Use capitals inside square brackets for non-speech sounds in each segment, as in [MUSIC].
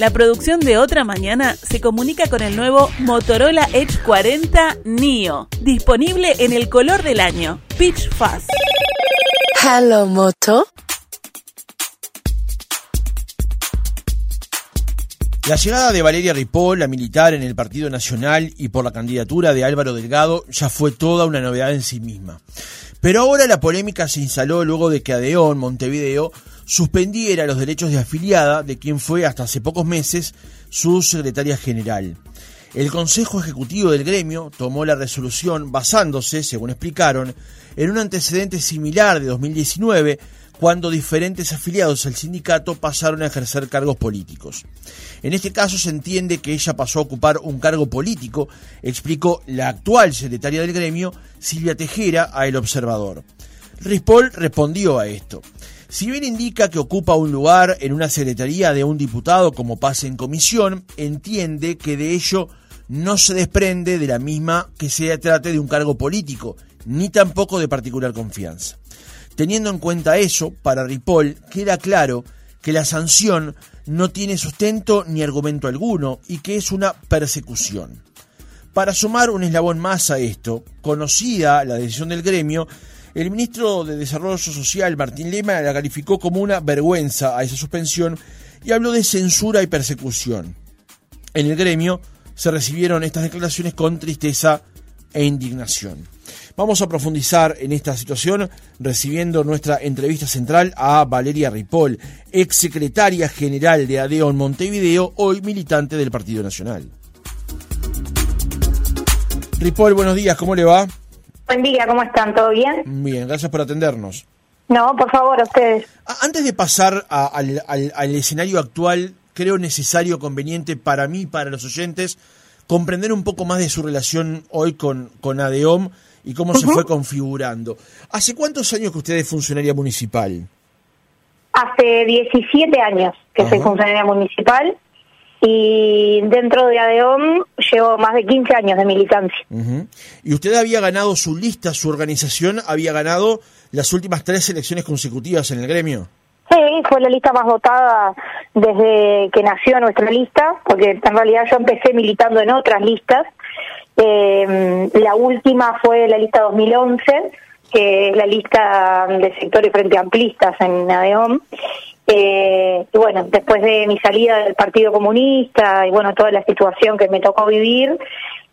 La producción de Otra Mañana se comunica con el nuevo Motorola Edge 40 Neo, disponible en el color del año, Pitch Fast. Hello, Moto. La llegada de Valeria Ripoll, la militar en el Partido Nacional y por la candidatura de Álvaro Delgado ya fue toda una novedad en sí misma. Pero ahora la polémica se instaló luego de que Adeón, Montevideo, suspendiera los derechos de afiliada de quien fue hasta hace pocos meses su secretaria general. El Consejo Ejecutivo del gremio tomó la resolución basándose, según explicaron, en un antecedente similar de 2019 cuando diferentes afiliados al sindicato pasaron a ejercer cargos políticos. En este caso se entiende que ella pasó a ocupar un cargo político, explicó la actual secretaria del gremio, Silvia Tejera, a El Observador. Rispol respondió a esto. Si bien indica que ocupa un lugar en una secretaría de un diputado como pase en comisión, entiende que de ello no se desprende de la misma que se trate de un cargo político, ni tampoco de particular confianza. Teniendo en cuenta eso, para Ripoll queda claro que la sanción no tiene sustento ni argumento alguno y que es una persecución. Para sumar un eslabón más a esto, conocida la decisión del gremio, el ministro de Desarrollo Social, Martín Lema, la calificó como una vergüenza a esa suspensión y habló de censura y persecución. En el gremio se recibieron estas declaraciones con tristeza e indignación. Vamos a profundizar en esta situación recibiendo nuestra entrevista central a Valeria Ripoll, ex secretaria general de ADEON Montevideo, hoy militante del Partido Nacional. Ripoll, buenos días, ¿cómo le va? Buen día, ¿cómo están? ¿Todo bien? Bien, gracias por atendernos. No, por favor, a ustedes. Antes de pasar al, al escenario actual, creo necesario, conveniente para mí, para los oyentes, comprender un poco más de su relación hoy con, con ADEOM y cómo se fue configurando. ¿Hace cuántos años que usted es funcionaria municipal? Hace 17 años que soy funcionaria municipal y dentro de ADEOM llevo más de 15 años de militancia. ¿Y usted había ganado su lista, su organización había ganado las últimas tres elecciones consecutivas en el gremio? Sí, fue la lista más votada desde que nació nuestra lista, porque en realidad yo empecé militando en otras listas eh, la última fue la lista 2011, que es la lista de sectores frente amplistas en ADEOM. Eh, y bueno, después de mi salida del Partido Comunista y bueno, toda la situación que me tocó vivir,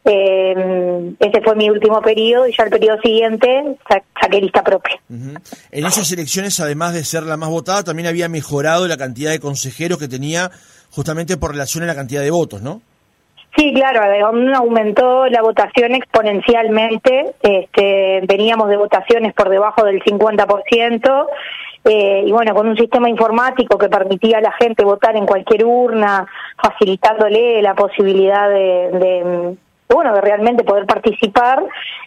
eh, ese fue mi último periodo y ya el periodo siguiente saqué lista propia. En esas elecciones, además de ser la más votada, también había mejorado la cantidad de consejeros que tenía justamente por relación a la cantidad de votos, ¿no? Sí, claro, aumentó la votación exponencialmente, este, veníamos de votaciones por debajo del 50%, eh, y bueno, con un sistema informático que permitía a la gente votar en cualquier urna, facilitándole la posibilidad de, bueno, de realmente poder participar,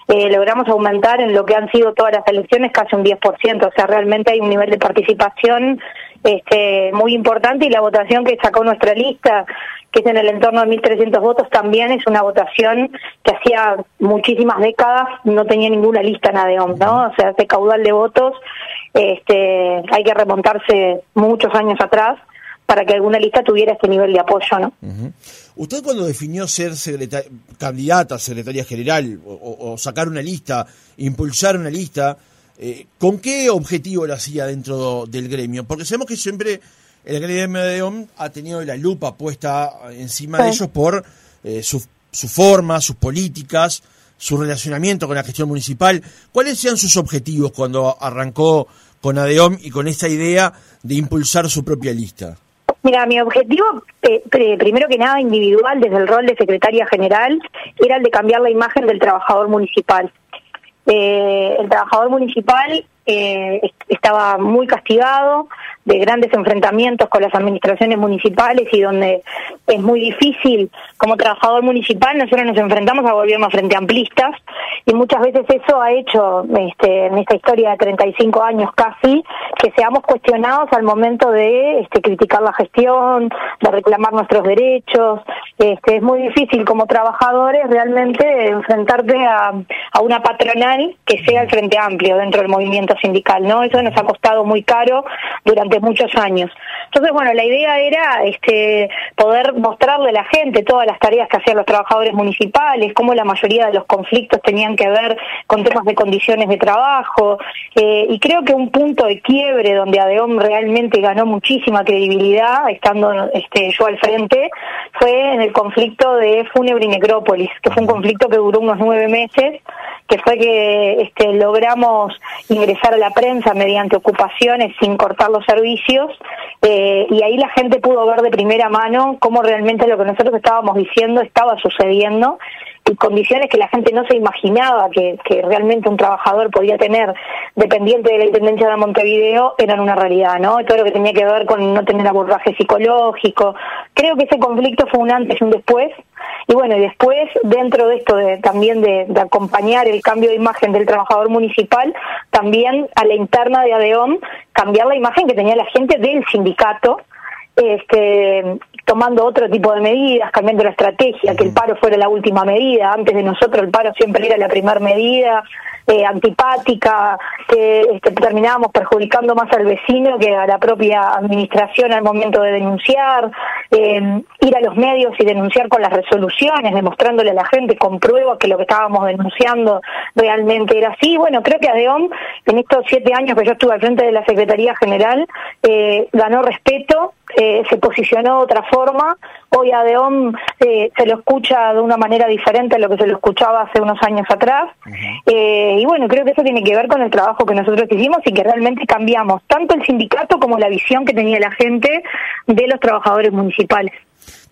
eh, logramos aumentar en lo que han sido todas las elecciones casi un 10%, o sea, realmente hay un nivel de participación este, muy importante y la votación que sacó nuestra lista que es en el entorno de 1.300 votos, también es una votación que hacía muchísimas décadas no tenía ninguna lista en ADEOM, ¿no? O sea, ese caudal de votos este, hay que remontarse muchos años atrás para que alguna lista tuviera este nivel de apoyo, ¿no? Usted cuando definió ser candidata a secretaria general o, sacar una lista, impulsar una lista, eh, ¿con qué objetivo lo hacía dentro del gremio? Porque sabemos que siempre el gremio de OM ha tenido la lupa puesta encima de ellos por eh, su, su, forma, sus políticas, su relacionamiento con la gestión municipal. ¿Cuáles sean sus objetivos cuando arrancó con ADEOM y con esta idea de impulsar su propia lista? Mira, mi objetivo, eh, primero que nada individual, desde el rol de secretaria general, era el de cambiar la imagen del trabajador municipal. Eh, el trabajador municipal eh, estaba muy castigado, de grandes enfrentamientos con las administraciones municipales y donde es muy difícil como trabajador municipal nosotros nos enfrentamos a gobiernos frente amplistas y muchas veces eso ha hecho este, en esta historia de 35 años casi que seamos cuestionados al momento de este, criticar la gestión, de reclamar nuestros derechos. Este, es muy difícil como trabajadores realmente enfrentarte a, a una patronal que sea el Frente Amplio dentro del movimiento sindical, ¿no? Eso nos ha costado muy caro durante durante muchos años. Entonces, bueno, la idea era este, poder mostrarle a la gente todas las tareas que hacían los trabajadores municipales, cómo la mayoría de los conflictos tenían que ver con temas de condiciones de trabajo, eh, y creo que un punto de quiebre donde ADEOM realmente ganó muchísima credibilidad, estando este, yo al frente, fue en el conflicto de Fúnebre y Necrópolis, que fue un conflicto que duró unos nueve meses, que fue que este, logramos ingresar a la prensa mediante ocupaciones sin cortar los servicios eh, y ahí la gente pudo ver de primera mano cómo realmente lo que nosotros estábamos diciendo estaba sucediendo y condiciones que la gente no se imaginaba que, que realmente un trabajador podía tener dependiente de la Intendencia de Montevideo eran una realidad, ¿no? Todo lo que tenía que ver con no tener abordaje psicológico. Creo que ese conflicto fue un antes y un después. Y bueno, y después, dentro de esto también de, de acompañar el cambio de imagen del trabajador municipal, también a la interna de ADEOM, cambiar la imagen que tenía la gente del sindicato, este, tomando otro tipo de medidas, cambiando la estrategia, que el paro fuera la última medida. Antes de nosotros el paro siempre era la primera medida, eh, antipática, que este, terminábamos perjudicando más al vecino que a la propia administración al momento de denunciar, eh, ir a los medios y denunciar con las resoluciones, demostrándole a la gente con pruebas que lo que estábamos denunciando realmente era así. Bueno, creo que ADEOM, en estos siete años que yo estuve al frente de la Secretaría General, eh, ganó respeto, eh, se posicionó de otra forma. Hoy ADEOM eh, se lo escucha de una manera diferente a lo que se lo escuchaba hace unos años atrás. eh, y bueno, creo que eso tiene que ver con el trabajo que nosotros hicimos y que realmente cambiamos tanto el sindicato como la visión que tenía la gente de los trabajadores municipales.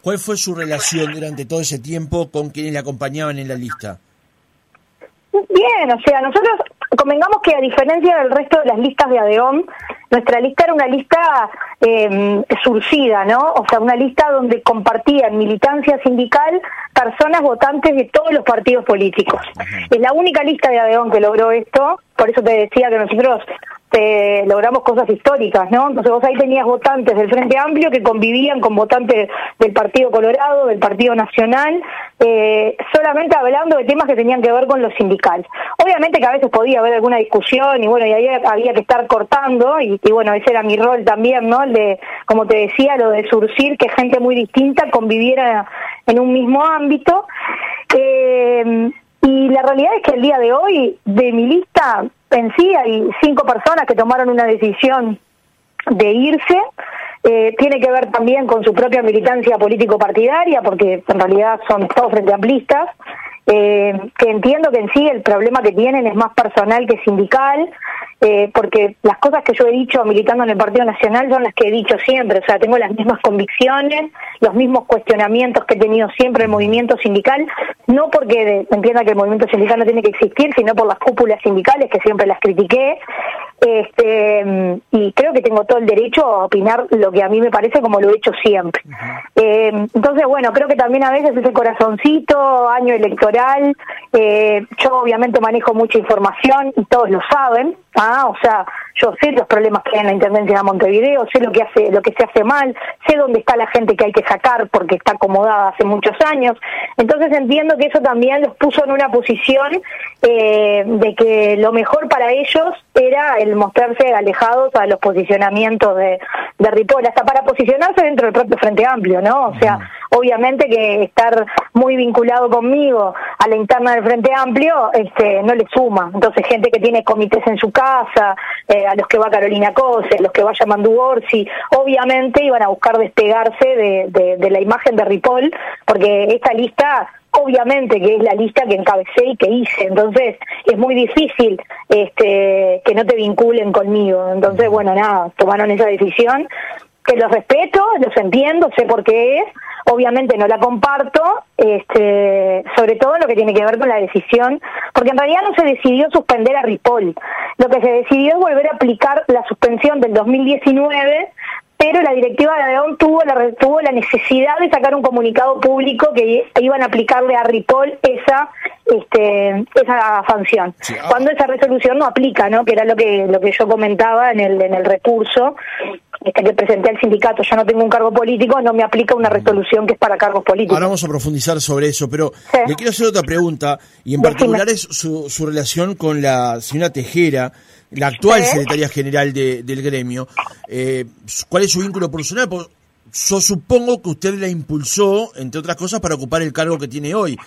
¿Cuál fue su relación durante todo ese tiempo con quienes le acompañaban en la lista? Bien, o sea, nosotros convengamos que a diferencia del resto de las listas de ADEOM, nuestra lista era una lista eh, surcida, ¿no? O sea, una lista donde compartían militancia sindical personas votantes de todos los partidos políticos. Es la única lista de ADEOM que logró esto, por eso te decía que nosotros logramos cosas históricas, ¿no? Entonces vos ahí tenías votantes del Frente Amplio que convivían con votantes del Partido Colorado, del Partido Nacional, eh, solamente hablando de temas que tenían que ver con lo sindical. Obviamente que a veces podía haber alguna discusión y bueno, y ahí había que estar cortando y, y bueno, ese era mi rol también, ¿no? El de, como te decía, lo de surcir que gente muy distinta conviviera en un mismo ámbito. Eh, y la realidad es que el día de hoy, de mi lista en sí, hay cinco personas que tomaron una decisión de irse. Eh, tiene que ver también con su propia militancia político-partidaria, porque en realidad son todos frente amplistas. Eh, que entiendo que en sí el problema que tienen es más personal que sindical, eh, porque las cosas que yo he dicho militando en el Partido Nacional son las que he dicho siempre, o sea, tengo las mismas convicciones, los mismos cuestionamientos que he tenido siempre el movimiento sindical, no porque entienda que el movimiento sindical no tiene que existir, sino por las cúpulas sindicales que siempre las critiqué, este, y creo que tengo todo el derecho a opinar lo que a mí me parece como lo he hecho siempre. Eh, entonces, bueno, creo que también a veces ese corazoncito, año electoral, eh, yo obviamente manejo mucha información y todos lo saben, ¿ah? o sea, yo sé los problemas que hay en la Intendencia de Montevideo, sé lo que hace, lo que se hace mal, sé dónde está la gente que hay que sacar porque está acomodada hace muchos años. Entonces entiendo que eso también los puso en una posición eh, de que lo mejor para ellos era el mostrarse alejados a los posicionamientos de, de Ripoll, hasta para posicionarse dentro del propio Frente Amplio, ¿no? O sea, obviamente que estar muy vinculado conmigo a la interna del Frente Amplio este, no le suma. Entonces, gente que tiene comités en su casa, eh, a los que va Carolina Cose, a los que vaya Mandu Orsi, obviamente iban a buscar despegarse de, de, de la imagen de Ripoll, porque esta lista obviamente que es la lista que encabecé y que hice, entonces es muy difícil este que no te vinculen conmigo, entonces bueno, nada, tomaron esa decisión, que los respeto, los entiendo, sé por qué es, obviamente no la comparto, este, sobre todo lo que tiene que ver con la decisión, porque en realidad no se decidió suspender a Ripoll, lo que se decidió es volver a aplicar la suspensión del 2019 pero la directiva de Adeón tuvo la, tuvo la necesidad de sacar un comunicado público que iban a aplicarle a Ripoll esa este, esa sanción. Sí, ah. Cuando esa resolución no aplica, ¿no? Que era lo que lo que yo comentaba en el en el recurso este que presenté al sindicato, yo no tengo un cargo político, no me aplica una resolución que es para cargos políticos. Ahora vamos a profundizar sobre eso, pero sí. le quiero hacer otra pregunta, y en particular es su, su relación con la señora Tejera, la actual secretaria general del gremio. Eh, ¿Cuál es su vínculo personal? Pues, yo supongo que usted la impulsó, entre otras cosas, para ocupar el cargo que tiene hoy.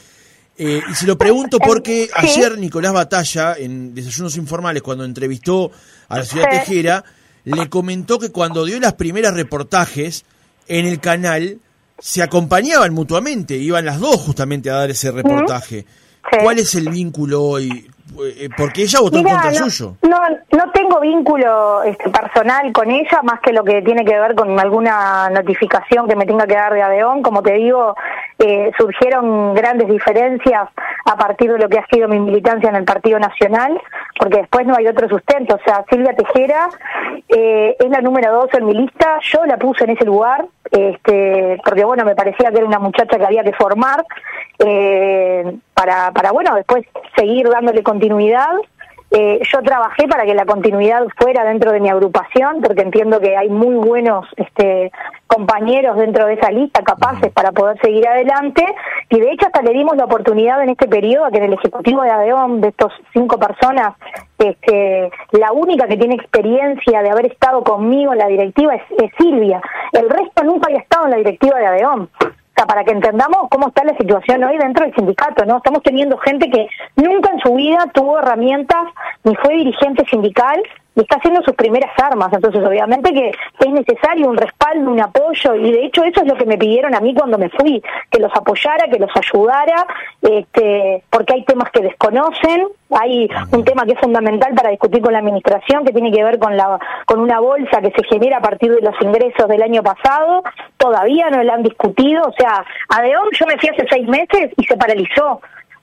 Eh, y se lo pregunto porque ayer Nicolás Batalla, en Desayunos Informales, cuando entrevistó a la ciudad Tejera, le comentó que cuando dio las primeras reportajes en el canal, se acompañaban mutuamente, iban las dos justamente a dar ese reportaje. ¿Cuál es el vínculo hoy? Eh, porque ella votó en contra suyo. No, no tengo vínculo este, personal con ella, más que lo que tiene que ver con alguna notificación que me tenga que dar de Adeón. Como te digo, eh, surgieron grandes diferencias a partir de lo que ha sido mi militancia en el Partido Nacional, porque después no hay otro sustento. O sea, Silvia Tejera eh, es la número dos en mi lista, yo la puse en ese lugar, este, porque bueno, me parecía que era una muchacha que había que formar eh, para, para, bueno, después seguir dándole continuidad. Eh, yo trabajé para que la continuidad fuera dentro de mi agrupación, porque entiendo que hay muy buenos este, compañeros dentro de esa lista capaces para poder seguir adelante, y de hecho hasta le dimos la oportunidad en este periodo a que en el Ejecutivo de ADEON, de estos cinco personas, este, la única que tiene experiencia de haber estado conmigo en la directiva es, es Silvia. El resto nunca había estado en la directiva de ADEON para que entendamos cómo está la situación hoy dentro del sindicato, ¿no? Estamos teniendo gente que nunca en su vida tuvo herramientas ni fue dirigente sindical y está haciendo sus primeras armas. Entonces, obviamente que es necesario un respaldo, un apoyo, y de hecho eso es lo que me pidieron a mí cuando me fui, que los apoyara, que los ayudara, este, porque hay temas que desconocen, hay un tema que es fundamental para discutir con la administración, que tiene que ver con la con una bolsa que se genera a partir de los ingresos del año pasado, todavía no la han discutido, o sea, a Deón yo me fui hace seis meses y se paralizó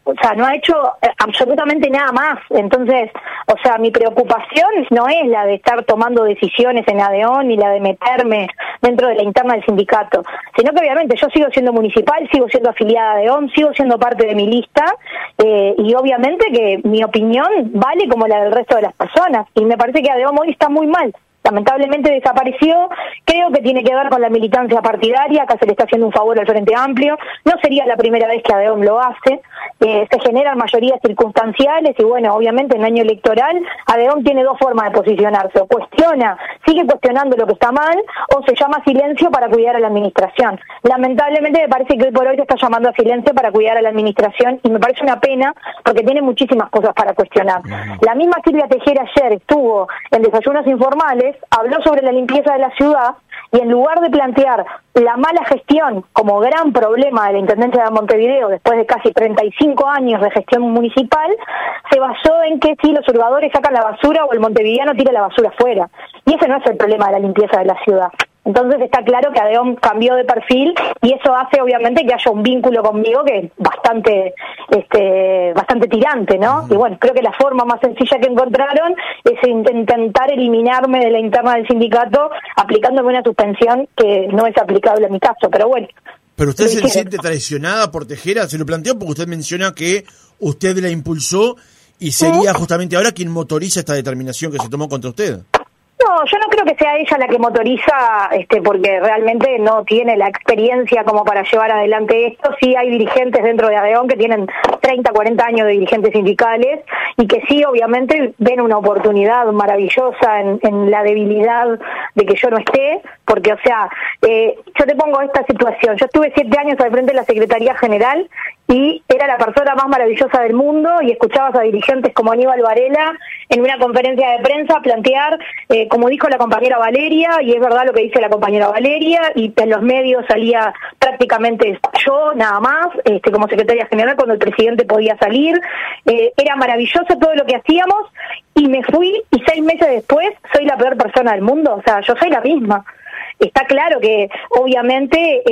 o sea, no ha hecho eh, absolutamente nada más. Entonces, o sea, mi preocupación no es la de estar tomando decisiones en ADEON ni la de meterme dentro de la interna del sindicato, sino que obviamente yo sigo siendo municipal, sigo siendo afiliada a ADEON, sigo siendo parte de mi lista eh, y obviamente que mi opinión vale como la del resto de las personas y me parece que ADEON hoy está muy mal lamentablemente desapareció, creo que tiene que ver con la militancia partidaria, acá se le está haciendo un favor al Frente Amplio, no sería la primera vez que ADEOM lo hace, eh, se generan mayorías circunstanciales y bueno, obviamente en año electoral ADEOM tiene dos formas de posicionarse, o cuestiona, sigue cuestionando lo que está mal, o se llama silencio para cuidar a la administración. Lamentablemente me parece que hoy por hoy se está llamando a silencio para cuidar a la administración y me parece una pena porque tiene muchísimas cosas para cuestionar. La misma Silvia Tejera ayer estuvo en desayunos informales habló sobre la limpieza de la ciudad y en lugar de plantear la mala gestión como gran problema de la Intendencia de Montevideo después de casi 35 años de gestión municipal, se basó en que si los urbadores sacan la basura o el montevideano tira la basura afuera. Y ese no es el problema de la limpieza de la ciudad. Entonces está claro que Adeón cambió de perfil y eso hace obviamente que haya un vínculo conmigo que es bastante, este, bastante tirante, ¿no? Y bueno, creo que la forma más sencilla que encontraron es intentar eliminarme de la interna del sindicato aplicándome una suspensión que no es aplicable en mi caso, pero bueno. Pero usted se siente traicionada por Tejera, se lo planteó porque usted menciona que usted la impulsó y sería justamente ahora quien motoriza esta determinación que se tomó contra usted. No, yo no creo que sea ella la que motoriza, este, porque realmente no tiene la experiencia como para llevar adelante esto. Sí hay dirigentes dentro de Adeón que tienen 30, 40 años de dirigentes sindicales y que sí, obviamente, ven una oportunidad maravillosa en, la debilidad de que yo no esté, porque, o sea, eh, yo te pongo esta situación. Yo estuve siete años al frente de la Secretaría General y era la persona más maravillosa del mundo y escuchabas a dirigentes como Aníbal Varela en una conferencia de prensa plantear, eh, como dijo la compañera Valeria, y es verdad lo que dice la compañera Valeria, y en los medios salía prácticamente yo nada más, este, como secretaria general cuando el presidente podía salir, eh, era maravilloso todo lo que hacíamos y me fui y seis meses después soy la peor persona del mundo, o sea, yo soy la misma. Está claro que obviamente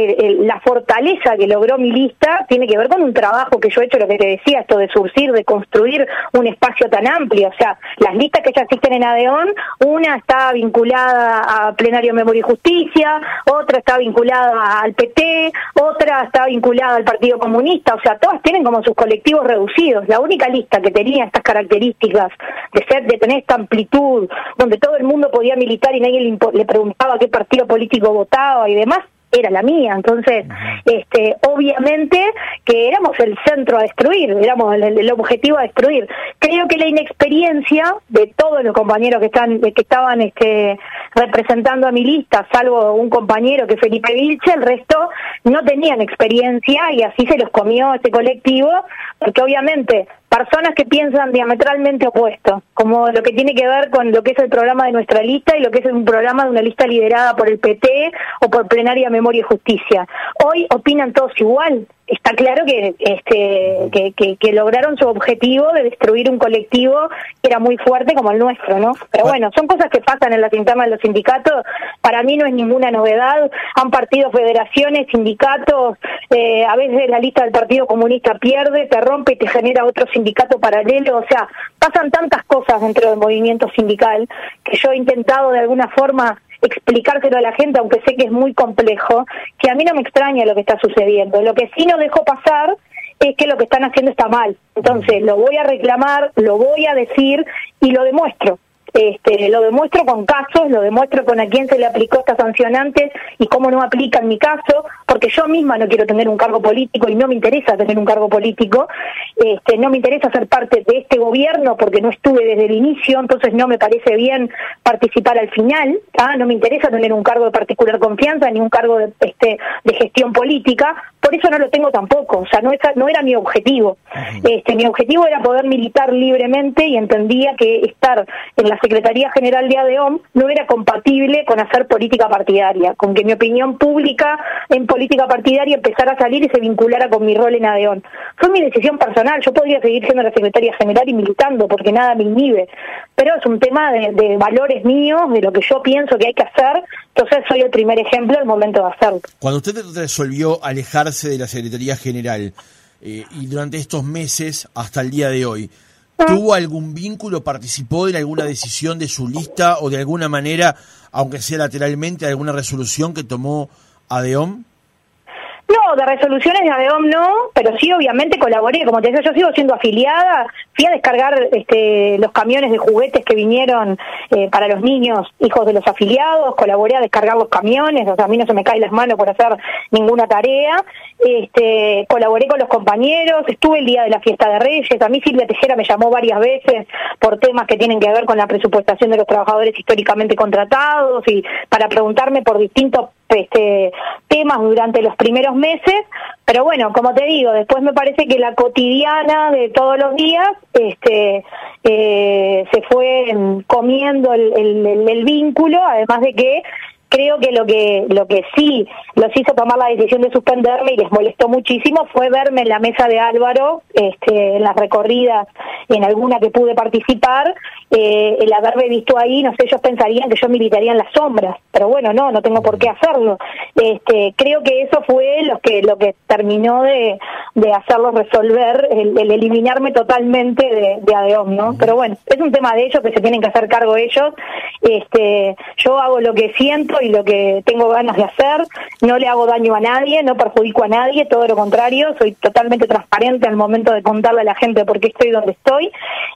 la fortaleza que logró mi lista tiene que ver con un trabajo que yo he hecho, lo que te decía, esto de surcir, de construir un espacio tan amplio. O sea, las listas que ya existen en ADEON, una está vinculada a Plenario Memoria y Justicia, otra está vinculada al PT, otra está vinculada al Partido Comunista. O sea, todas tienen como sus colectivos reducidos. La única lista que tenía estas características de ser, de tener esta amplitud, donde todo el mundo podía militar y nadie le, le preguntaba qué partido político votaba y demás, era la mía. Entonces, este, obviamente que éramos el centro a destruir, éramos el, objetivo a destruir. Creo que la inexperiencia de todos los compañeros que están, que estaban este, representando a mi lista, salvo un compañero que es Felipe Vilche, el resto no tenían experiencia y así se los comió este colectivo, porque obviamente personas que piensan diametralmente opuesto, como lo que tiene que ver con lo que es el programa de nuestra lista y lo que es un programa de una lista liderada por el PT o por Plenaria Memoria y Justicia. Hoy opinan todos igual, está claro que, este, que, que, lograron su objetivo de destruir un colectivo que era muy fuerte como el nuestro, ¿no? Pero bueno, son cosas que pasan en las internas de los sindicatos. Para mí no es ninguna novedad. Han partido federaciones, sindicatos. Eh, a veces la lista del Partido Comunista pierde, te rompe y te genera otro sindicato paralelo. O sea, pasan tantas cosas dentro del movimiento sindical que yo he intentado de alguna forma explicárselo a la gente, aunque sé que es muy complejo, que a mí no me extraña lo que está sucediendo. Lo que sí no dejo pasar es que lo que están haciendo está mal. Entonces, lo voy a reclamar, lo voy a decir y lo demuestro. Este, lo demuestro con casos, lo demuestro con a quién se le aplicó esta sancionante y cómo no aplica en mi caso, porque yo misma no quiero tener un cargo político y no me interesa tener un cargo político, este, no me interesa ser parte de este gobierno porque no estuve desde el inicio, entonces no me parece bien participar al final, no me interesa tener un cargo de particular confianza ni un cargo de, este, de gestión política, por eso no lo tengo tampoco, o sea, no, no era mi objetivo. Este, mi objetivo era poder militar libremente y entendía que estar en la Secretaría General de ADEOM no era compatible con hacer política partidaria, con que mi opinión pública en política partidaria empezara a salir y se vinculara con mi rol en ADEOM. Fue mi decisión personal, yo podría seguir siendo la Secretaría General y militando porque nada me inhibe, pero es un tema de, de valores míos, de lo que yo pienso que hay que hacer, entonces soy el primer ejemplo del momento de hacerlo. Cuando usted resolvió alejarse de la Secretaría General eh, y durante estos meses hasta el día de hoy, ¿Tuvo algún vínculo, participó de alguna decisión de su lista o de alguna manera, aunque sea lateralmente, alguna resolución que tomó ADEOM? No, de resoluciones de ADEOM no, pero sí obviamente colaboré, como te decía, yo sigo siendo afiliada, fui a descargar este, los camiones de juguetes que vinieron eh, para los niños, hijos de los afiliados, colaboré a descargar los camiones, o sea, a mí no se me cae las manos por hacer ninguna tarea, este, colaboré con los compañeros, estuve el día de la fiesta de Reyes, a mí Silvia Tejera me llamó varias veces por temas que tienen que ver con la presupuestación de los trabajadores históricamente contratados y para preguntarme por distintos este, temas durante los primeros meses, pero bueno, como te digo, después me parece que la cotidiana de todos los días este, eh, se fue comiendo el, el vínculo, además de que creo que lo que lo que sí los hizo tomar la decisión de suspenderme y les molestó muchísimo fue verme en la mesa de Álvaro este, en las recorridas en alguna que pude participar eh, el haberme visto ahí no sé ellos pensarían que yo militaría en las sombras pero bueno no no tengo por qué hacerlo. Este creo que eso fue lo que lo que terminó de, de hacerlos resolver el, eliminarme totalmente de, de no pero bueno es un tema de ellos que se tienen que hacer cargo ellos. Este yo hago lo que siento y lo que tengo ganas de hacer, no le hago daño a nadie, no perjudico a nadie, todo lo contrario, soy totalmente transparente al momento de contarle a la gente por qué estoy donde estoy.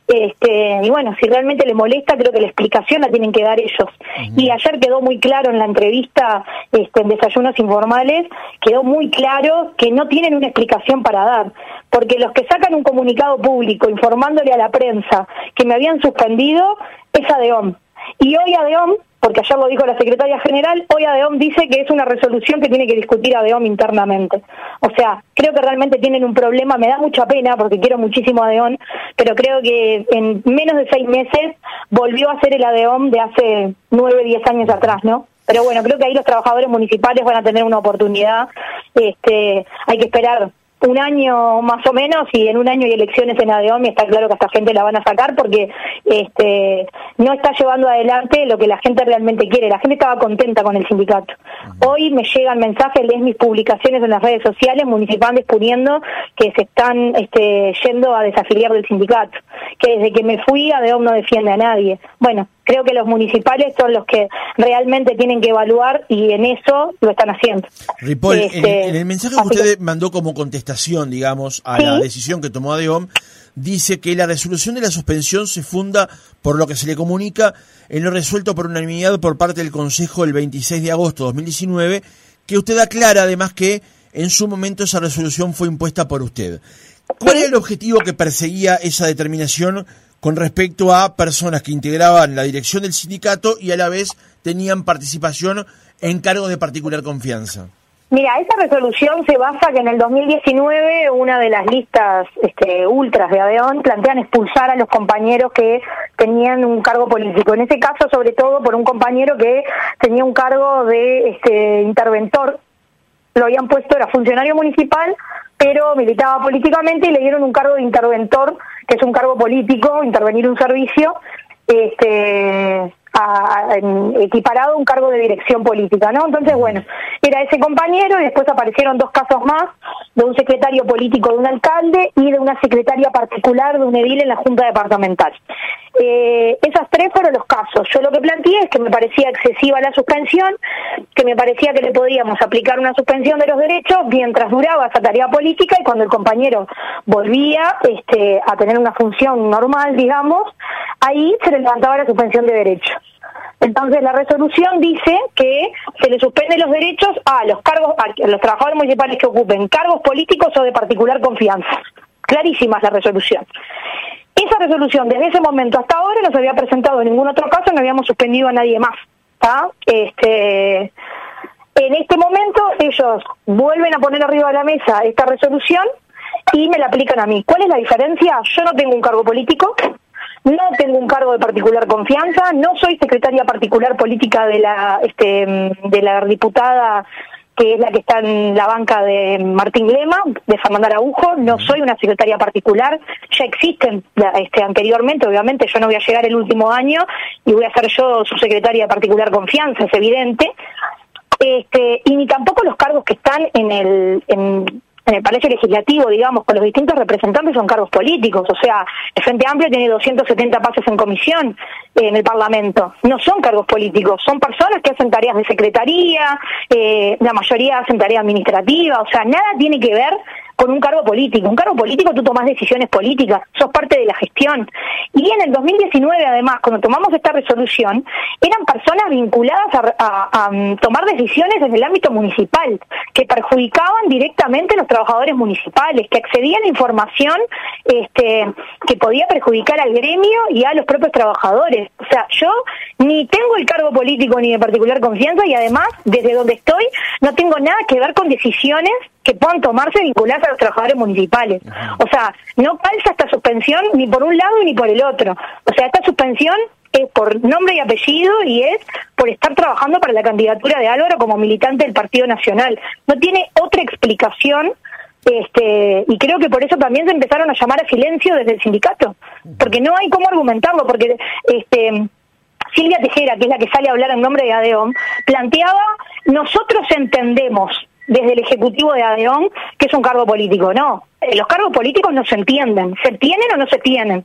Este, y bueno, si realmente le molesta, creo que la explicación la tienen que dar ellos. Y ayer quedó muy claro en la entrevista este, en Desayunos Informales, quedó muy claro que no tienen una explicación para dar, porque los que sacan un comunicado público informándole a la prensa que me habían suspendido es ADEOM. Y hoy ADEOM porque ayer lo dijo la secretaria general, hoy ADEOM dice que es una resolución que tiene que discutir ADEOM internamente. O sea, creo que realmente tienen un problema, me da mucha pena porque quiero muchísimo ADEOM, pero creo que en menos de seis meses volvió a ser el ADEOM de hace nueve, diez años atrás, ¿no? Pero bueno, creo que ahí los trabajadores municipales van a tener una oportunidad. Este, hay que esperar un año más o menos y en un año hay elecciones en ADEOM y está claro que a esta gente la van a sacar porque este no está llevando adelante lo que la gente realmente quiere. La gente estaba contenta con el sindicato. Hoy me llegan mensajes, lees mis publicaciones en las redes sociales municipales poniendo que se están este, yendo a desafiliar del sindicato, que desde que me fui ADEOM no defiende a nadie. Bueno, creo que los municipales son los que realmente tienen que evaluar y en eso lo están haciendo. Ripoll, en, este, el mensaje que usted mandó como contestación, digamos, a la decisión que tomó ADEOM, dice que la resolución de la suspensión se funda por lo que se le comunica en lo resuelto por unanimidad por parte del Consejo el 26 de agosto de 2019 que usted aclara además que en su momento esa resolución fue impuesta por usted. ¿Cuál era el objetivo que perseguía esa determinación con respecto a personas que integraban la dirección del sindicato y a la vez tenían participación en cargos de particular confianza? Mira, esa resolución se basa que en el 2019 una de las listas este, ultras de ADEON plantean expulsar a los compañeros que tenían un cargo político. En ese caso, sobre todo por un compañero que tenía un cargo de este, interventor. Lo habían puesto, era funcionario municipal, pero militaba políticamente y le dieron un cargo de interventor, que es un cargo político, intervenir un servicio. Este, a, equiparado un cargo de dirección política, ¿no? Entonces, bueno, era ese compañero y después aparecieron dos casos más de un secretario político de un alcalde y de una secretaria particular de un edil en la Junta Departamental. Eh, esas tres fueron los casos. Yo lo que planteé es que me parecía excesiva la suspensión, que me parecía que le podíamos aplicar una suspensión de los derechos mientras duraba esa tarea política y cuando el compañero volvía este, a tener una función normal, digamos, ahí se le levantaba la suspensión de derechos. Entonces la resolución dice que se le suspenden los derechos a los cargos a los trabajadores municipales que ocupen cargos políticos o de particular confianza. Clarísima es la resolución. Esa resolución desde ese momento hasta ahora no se había presentado en ningún otro caso, no habíamos suspendido a nadie más. Este, en este momento ellos vuelven a poner arriba de la mesa esta resolución y me la aplican a mí. ¿Cuál es la diferencia? Yo no tengo un cargo político, no tengo un cargo de particular confianza, no soy secretaria particular política de la este de la diputada que es la que está en la banca de Martín Lema, de Fernanda Araujo, no soy una secretaria particular, ya existen este, anteriormente, obviamente. Yo no voy a llegar el último año y voy a ser yo su secretaria de particular confianza, es evidente, este, y ni tampoco los cargos que están en el, en, en el Palacio Legislativo, digamos, con los distintos representantes son cargos políticos. O sea, el Frente Amplio tiene 270 pases en comisión eh, en el Parlamento. No son cargos políticos, son personas que hacen tareas de secretaría, eh, la mayoría hacen tarea administrativa. O sea, nada tiene que ver con un cargo político. Un cargo político tú tomas decisiones políticas, sos parte de la gestión. Y en el 2019, además, cuando tomamos esta resolución, eran personas vinculadas a, mm, tomar decisiones desde el ámbito municipal, que perjudicaban directamente a los trabajadores municipales, que accedían a información este, que podía perjudicar al gremio y a los propios trabajadores. O sea, yo ni tengo el cargo político ni de particular confianza y además, desde donde estoy, no tengo nada que ver con decisiones que puedan tomarse vinculadas a los trabajadores municipales. O sea, no calza esta suspensión ni por un lado ni por el otro. O sea, esta suspensión es por nombre y apellido y es por estar trabajando para la candidatura de Álvaro como militante del Partido Nacional. No tiene otra explicación este, y creo que por eso también se empezaron a llamar a silencio desde el sindicato, porque no hay cómo argumentarlo, porque este, Silvia Tejera, que es la que sale a hablar en nombre de ADEOM, planteaba, nosotros entendemos desde el Ejecutivo de ADEON que es un cargo político. No, eh, los cargos políticos no se entienden, se tienen o no se tienen.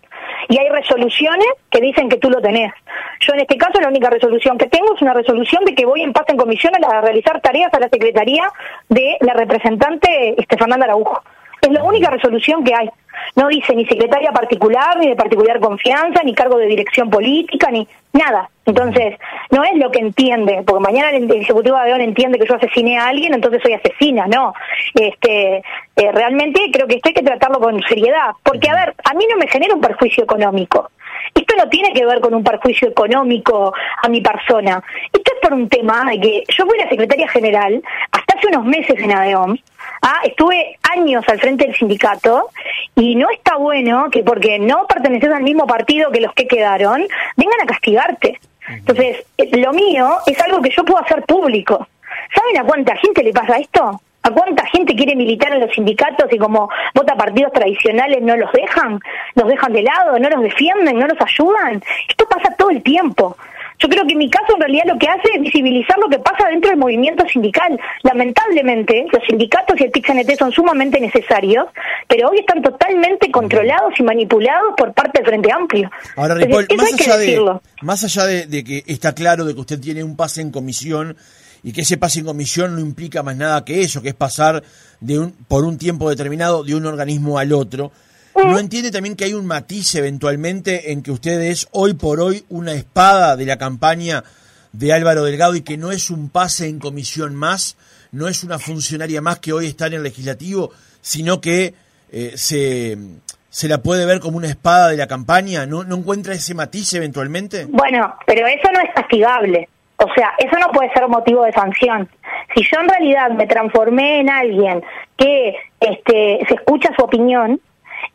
Y hay resoluciones que dicen que tú lo tenés. Yo en este caso la única resolución que tengo es una resolución de que voy en paz en comisión a, realizar tareas a la Secretaría de la representante este, Fernanda Araujo. Es la única resolución que hay. No dice ni secretaria particular, ni de particular confianza, ni cargo de dirección política, ni nada. Entonces, no es lo que entiende, porque mañana el, Ejecutivo de Avión entiende que yo asesiné a alguien, entonces soy asesina, no. Este, eh, realmente creo que esto hay que tratarlo con seriedad, porque, a ver, a mí no me genera un perjuicio económico. Esto no tiene que ver con un perjuicio económico a mi persona. Esto es por un tema de que yo fui la secretaria general hasta hace unos meses en ADEOM, Ah, estuve años al frente del sindicato y no está bueno que porque no perteneces al mismo partido que los que quedaron, vengan a castigarte. Entonces, eh, lo mío es algo que yo puedo hacer público. ¿Saben a cuánta gente le pasa esto? ¿A cuánta gente quiere militar en los sindicatos y como vota partidos tradicionales no los dejan? ¿Los dejan de lado? ¿No los defienden? ¿No los ayudan? Esto pasa todo el tiempo. Yo creo que en mi caso en realidad lo que hace es visibilizar lo que pasa dentro del movimiento sindical. Lamentablemente, los sindicatos y el PIT-CNT son sumamente necesarios, pero hoy están totalmente controlados y manipulados por parte del Frente Amplio. Ahora, Ripoll, más, allá de, más allá de, que está claro de que usted tiene un pase en comisión y que ese pase en comisión no implica más nada que eso, que es pasar de un, por un tiempo determinado de un organismo al otro, ¿No entiende también que hay un matiz eventualmente en que usted es hoy por hoy una espada de la campaña de Álvaro Delgado y que no es un pase en comisión más? no es una funcionaria más que hoy está en el legislativo, sino que eh, se, se la puede ver como una espada de la campaña? ¿No, ¿No encuentra ese matiz eventualmente? Bueno, pero eso no es castigable. O sea, eso no puede ser motivo de sanción. Si yo en realidad me transformé en alguien que este, se escucha su opinión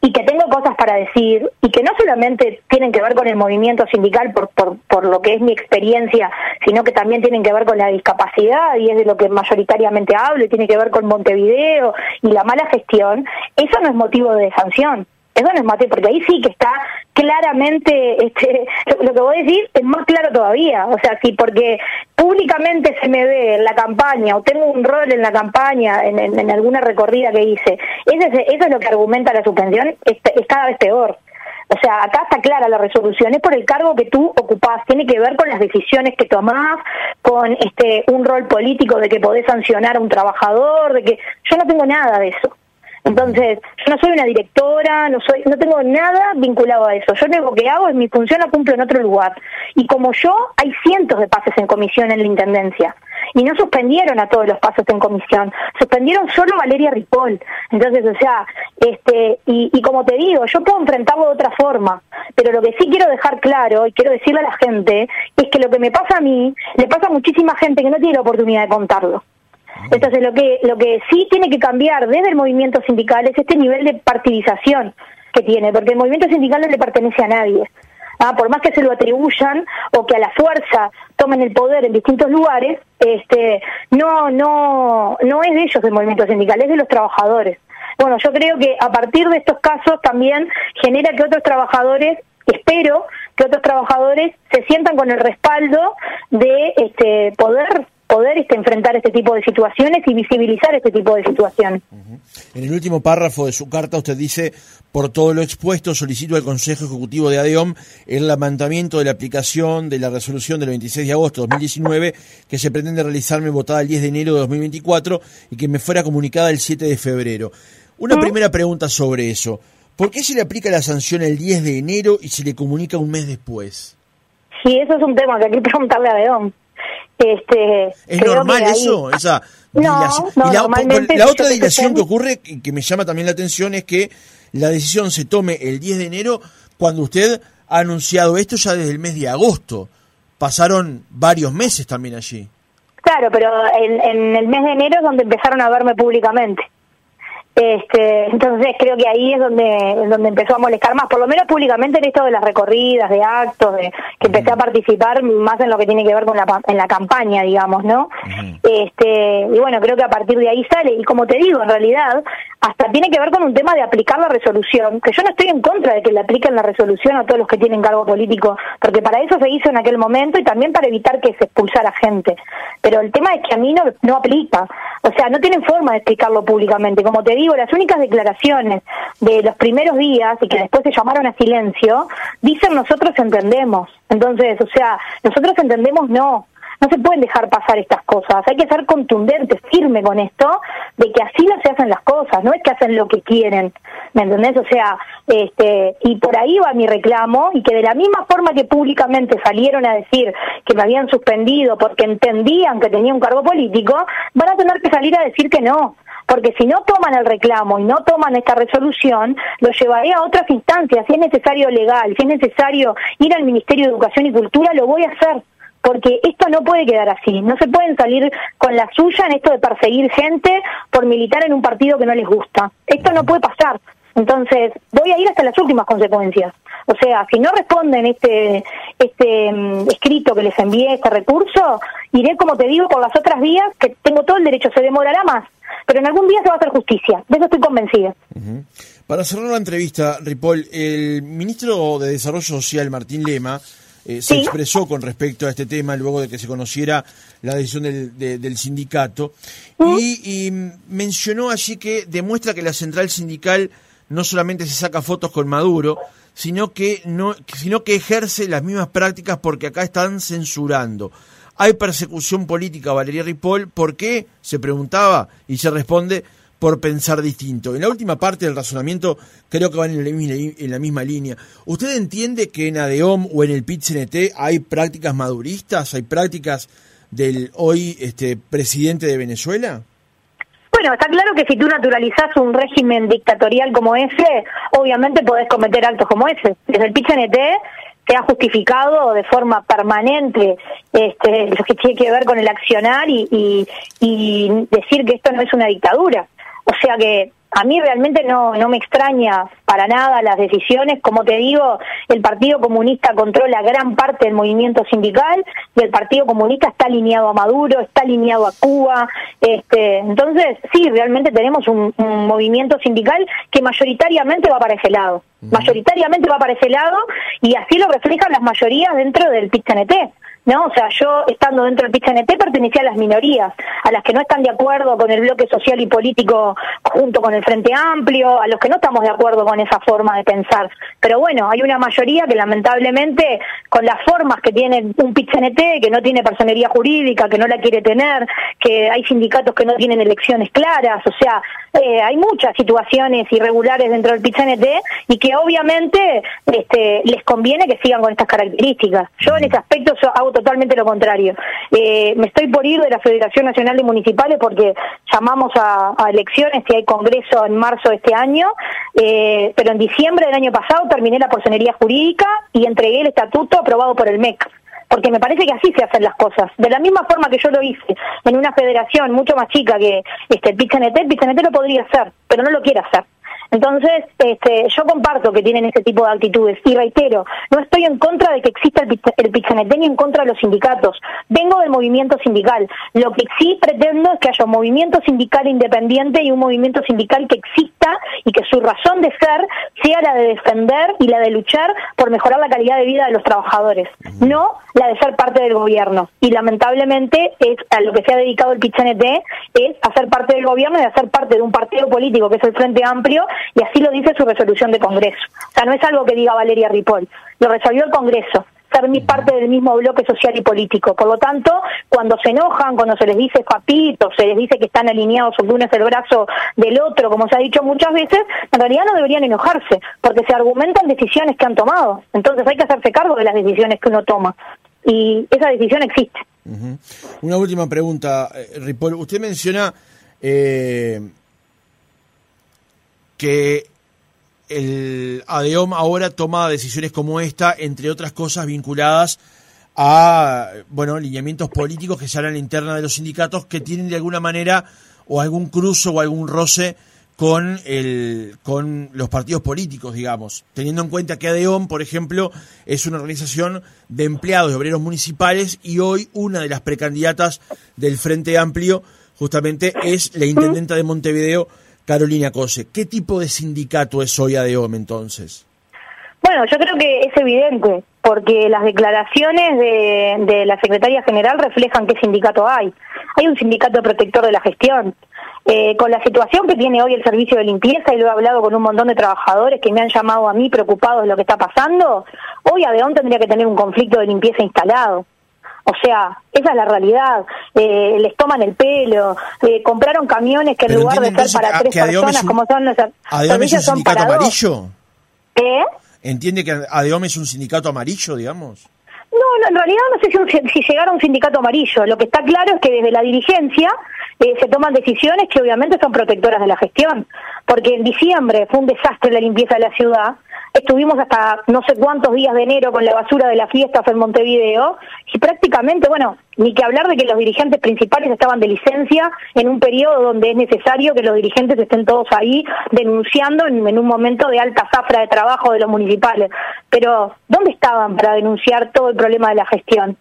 y que tengo cosas para decir y que no solamente tienen que ver con el movimiento sindical por, por, por lo que es mi experiencia, sino que también tienen que ver con la discapacidad y es de lo que mayoritariamente hablo y tiene que ver con Montevideo y la mala gestión, eso no es motivo de sanción. Eso no es motivo, porque ahí sí que está claramente, este, lo, que voy a decir es más claro todavía. O sea, si porque públicamente se me ve en la campaña o tengo un rol en la campaña, en, alguna recorrida que hice, eso es, lo que argumenta la suspensión, es, es cada vez peor. O sea, acá está clara la resolución, es por el cargo que tú ocupás, tiene que ver con las decisiones que tomás, con este un rol político de que podés sancionar a un trabajador, de que yo no tengo nada de eso. Entonces, yo no soy una directora, no soy, no tengo nada vinculado a eso. Yo lo que hago es mi función la cumplo en otro lugar. Y como yo, hay cientos de pases en comisión en la intendencia. Y no suspendieron a todos los pasos en comisión, suspendieron solo Valeria Ripoll. Entonces, o sea, este, y, y como te digo, yo puedo enfrentarlo de otra forma, pero lo que sí quiero dejar claro y quiero decirle a la gente es que lo que me pasa a mí le pasa a muchísima gente que no tiene la oportunidad de contarlo. Entonces, lo que, lo que sí tiene que cambiar desde el movimiento sindical es este nivel de partidización que tiene, porque el movimiento sindical no le pertenece a nadie. Ah, por más que se lo atribuyan o que a la fuerza tomen el poder en distintos lugares, este, no, no, no es de ellos el movimiento sindical, es de los trabajadores. Bueno, yo creo que a partir de estos casos también genera que otros trabajadores, espero que otros trabajadores se sientan con el respaldo de este, poder poder este, enfrentar este tipo de situaciones y visibilizar este tipo de situaciones. En el último párrafo de su carta usted dice, por todo lo expuesto, solicito al Consejo Ejecutivo de ADEOM el levantamiento de la aplicación de la resolución del 26 de agosto de 2019 que se pretende realizarme votada el 10 de enero de 2024 y que me fuera comunicada el 7 de febrero. Una primera pregunta sobre eso. ¿Por qué se le aplica la sanción el 10 de enero y se le comunica un mes después? Sí, eso es un tema que hay que preguntarle a ADEOM. Este, ¿Es normal eso? [LAUGHS] Esa y la, la otra dilación que ocurre, que me llama también la atención, es que la decisión se tome el 10 de enero cuando usted ha anunciado esto ya desde el mes de agosto. Pasaron varios meses también allí. Claro, pero en, en el mes de enero es donde empezaron a verme públicamente. Este, entonces creo que ahí es donde, donde empezó a molestar más, por lo menos públicamente en esto de las recorridas, de actos, de que empecé a participar más en lo que tiene que ver con la, en la campaña, digamos, ¿no? Este, y bueno, creo que a partir de ahí sale, y como te digo, en realidad, hasta tiene que ver con un tema de aplicar la resolución, que yo no estoy en contra de que le apliquen la resolución a todos los que tienen cargo político, porque para eso se hizo en aquel momento y también para evitar que se expulsara gente. Pero el tema es que a mí no, no aplica, o sea, no tienen forma de explicarlo públicamente. Como te digo, las únicas declaraciones de los primeros días y que después se llamaron a silencio, dicen nosotros entendemos. Entonces, o sea, nosotros entendemos no. No se pueden dejar pasar estas cosas, hay que ser contundente, firme con esto, de que así no se hacen las cosas, no es que hacen lo que quieren, ¿me entendés? O sea, este, y por ahí va mi reclamo, y que de la misma forma que públicamente salieron a decir que me habían suspendido porque entendían que tenía un cargo político, van a tener que salir a decir que no, porque si no toman el reclamo y no toman esta resolución, lo llevaré a otras instancias, si es necesario legal, si es necesario ir al Ministerio de Educación y Cultura, lo voy a hacer porque esto no puede quedar así. No se pueden salir con la suya en esto de perseguir gente por militar en un partido que no les gusta. Esto no puede pasar. Entonces, voy a ir hasta las últimas consecuencias. O sea, si no responden este este mm, escrito que les envié, este recurso, iré, como te digo, por las otras vías, que tengo todo el derecho, se demorará más, pero en algún día se va a hacer justicia. De eso estoy convencida. Para cerrar la entrevista, Ripoll, el ministro de Desarrollo Social, Martín Lema, eh, se expresó con respecto a este tema luego de que se conociera la decisión del, del sindicato y, mencionó allí que demuestra que la central sindical no solamente se saca fotos con Maduro, sino que no, sino que ejerce las mismas prácticas porque acá están censurando. Hay persecución política, Valeria Ripoll, ¿por qué? Se preguntaba y se responde por pensar distinto. En la última parte del razonamiento creo que van en la misma, línea. ¿Usted entiende que en ADEOM o en el PIT-CNT hay prácticas maduristas, hay prácticas del hoy este, presidente de Venezuela? Bueno, está claro que si tú naturalizás un régimen dictatorial como ese, obviamente podés cometer actos como ese. Desde el PIT-CNT se ha justificado de forma permanente este, lo que tiene que ver con el accionar y, y decir que esto no es una dictadura. O sea que a mí realmente no, no me extraña para nada las decisiones. Como te digo, el Partido Comunista controla gran parte del movimiento sindical y el Partido Comunista está alineado a Maduro, está alineado a Cuba. Este, entonces, sí, realmente tenemos un, movimiento sindical que mayoritariamente va para ese lado. Mayoritariamente va para ese lado y así lo reflejan las mayorías dentro del pit ¿no? O sea, yo estando dentro del PCNT pertenecía a las minorías, a las que no están de acuerdo con el bloque social y político junto con el Frente Amplio, a los que no estamos de acuerdo con esa forma de pensar. Pero bueno, hay una mayoría que lamentablemente con las formas que tiene un PCNT, que no tiene personería jurídica, que no la quiere tener, que hay sindicatos que no tienen elecciones claras, o sea, eh, hay muchas situaciones irregulares dentro del PCNT y que obviamente este, les conviene que sigan con estas características. Yo en ese aspecto hago totalmente lo contrario. Eh, me estoy por ir de la Federación Nacional de Municipales porque llamamos a, elecciones y hay congreso en marzo de este año, eh, pero en diciembre del año pasado terminé la personería jurídica y entregué el estatuto aprobado por el MEC porque me parece que así se hacen las cosas. De la misma forma que yo lo hice en una federación mucho más chica que este, el PICNT, el lo podría hacer, pero no lo quiere hacer. Entonces, este, yo comparto que tienen ese tipo de actitudes y reitero, no estoy en contra de que exista el, el ni en contra de los sindicatos. Vengo del movimiento sindical. Lo que sí pretendo es que haya un movimiento sindical independiente y un movimiento sindical que exista y que su razón de ser sea la de defender y la de luchar por mejorar la calidad de vida de los trabajadores, no la de ser parte del gobierno. Y lamentablemente es a lo que se ha dedicado el PICNT es hacer parte del gobierno y hacer parte de un partido político que es el Frente Amplio y así lo dice su resolución de Congreso. O sea, no es algo que diga Valeria Ripoll, lo resolvió el Congreso ser parte del mismo bloque social y político. Por lo tanto, cuando se enojan, cuando se les dice papitos, se les dice que están alineados o que uno es el brazo del otro, como se ha dicho muchas veces, en realidad no deberían enojarse, porque se argumentan decisiones que han tomado. Entonces hay que hacerse cargo de las decisiones que uno toma. Y esa decisión existe. Una última pregunta, eh, Ripoll. Usted menciona eh, que el ADEOM ahora toma decisiones como esta, entre otras cosas vinculadas a bueno lineamientos políticos que se harán interna de los sindicatos que tienen de alguna manera o algún cruzo o algún roce con el con los partidos políticos, digamos, teniendo en cuenta que ADEOM, por ejemplo, es una organización de empleados y obreros municipales y hoy una de las precandidatas del Frente Amplio justamente es la intendenta de Montevideo Carolina Cose. ¿Qué tipo de sindicato es hoy ADEOM entonces? Bueno, yo creo que es evidente, porque las declaraciones de, la secretaria general reflejan qué sindicato hay. Hay un sindicato protector de la gestión. Eh, con la situación que tiene hoy el servicio de limpieza, y lo he hablado con un montón de trabajadores que me han llamado a mí preocupados de lo que está pasando, hoy ADEOM tendría que tener un conflicto de limpieza instalado. O sea, esa es la realidad. Eh, les toman el pelo, eh, compraron camiones que en lugar de ser para tres personas, como son los ¿Adeome es un sindicato amarillo? ¿Eh? ¿Entiende que ADEOM es un sindicato amarillo, digamos? No, en realidad no sé si, si llegara a un sindicato amarillo. Lo que está claro es que desde la dirigencia eh, se toman decisiones que obviamente son protectoras de la gestión. Porque en diciembre fue un desastre la limpieza de la ciudad Estuvimos hasta no sé cuántos días de enero con la basura de las fiestas en Montevideo y prácticamente, bueno, ni que hablar de que los dirigentes principales estaban de licencia en un periodo donde es necesario que los dirigentes estén todos ahí denunciando en, un momento de alta zafra de trabajo de los municipales. Pero, ¿dónde estaban para denunciar todo el problema de la gestión?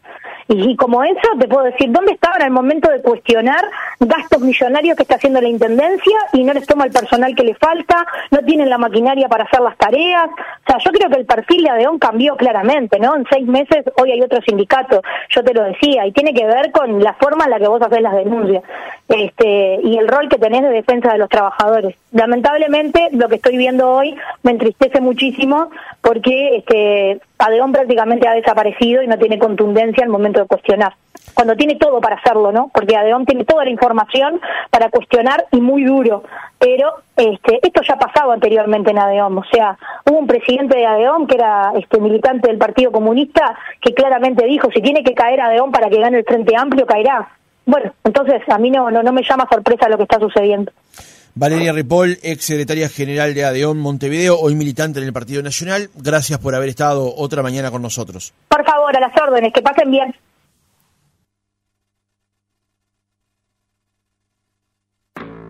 Y, como eso, te puedo decir, ¿dónde estaban al momento de cuestionar gastos millonarios que está haciendo la Intendencia y no les toma el personal que le falta, no tienen la maquinaria para hacer las tareas? O sea, yo creo que el perfil de Adeón cambió claramente, ¿no? En seis meses hoy hay otro sindicato, yo te lo decía, y tiene que ver con la forma en la que vos haces las denuncias este, y el rol que tenés de defensa de los trabajadores. Lamentablemente, lo que estoy viendo hoy me entristece muchísimo porque este, Adeón prácticamente ha desaparecido y no tiene contundencia al momento de cuestionar. Cuando tiene todo para hacerlo, ¿no? Porque Adeón tiene toda la información para cuestionar y muy duro. Pero este, esto ya ha pasado anteriormente en Adeón. O sea, hubo un presidente de Adeón que era este, militante del Partido Comunista que claramente dijo, si tiene que caer Adeón para que gane el Frente Amplio, caerá. bueno, entonces a mí no, no, no me llama sorpresa lo que está sucediendo. Valeria Ripoll, ex secretaria general de ADEON Montevideo, hoy militante en el Partido Nacional. Gracias por haber estado otra mañana con nosotros. Por favor, a las órdenes, que pasen bien.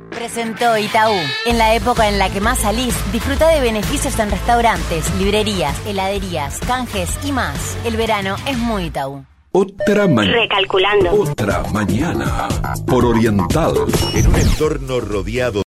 Presentó Itaú. En la época en la que más salís, disfruta de beneficios en restaurantes, librerías, heladerías, canjes y más. El verano es muy Itaú. Otra mañana. Recalculando. Otra mañana. Por Oriental. En un entorno rodeado